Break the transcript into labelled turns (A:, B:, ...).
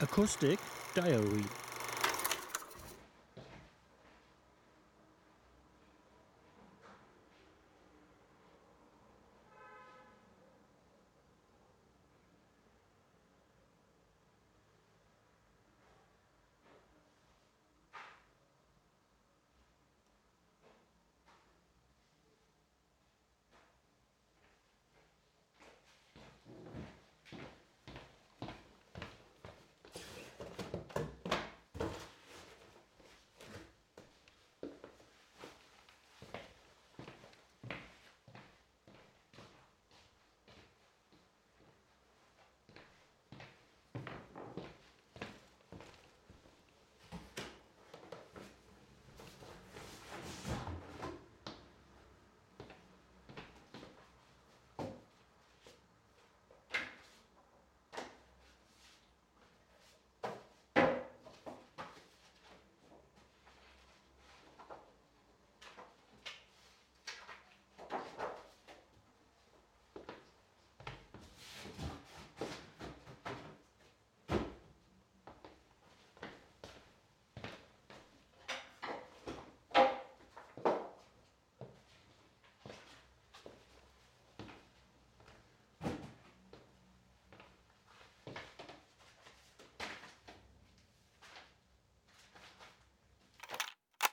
A: Acoustic Diary.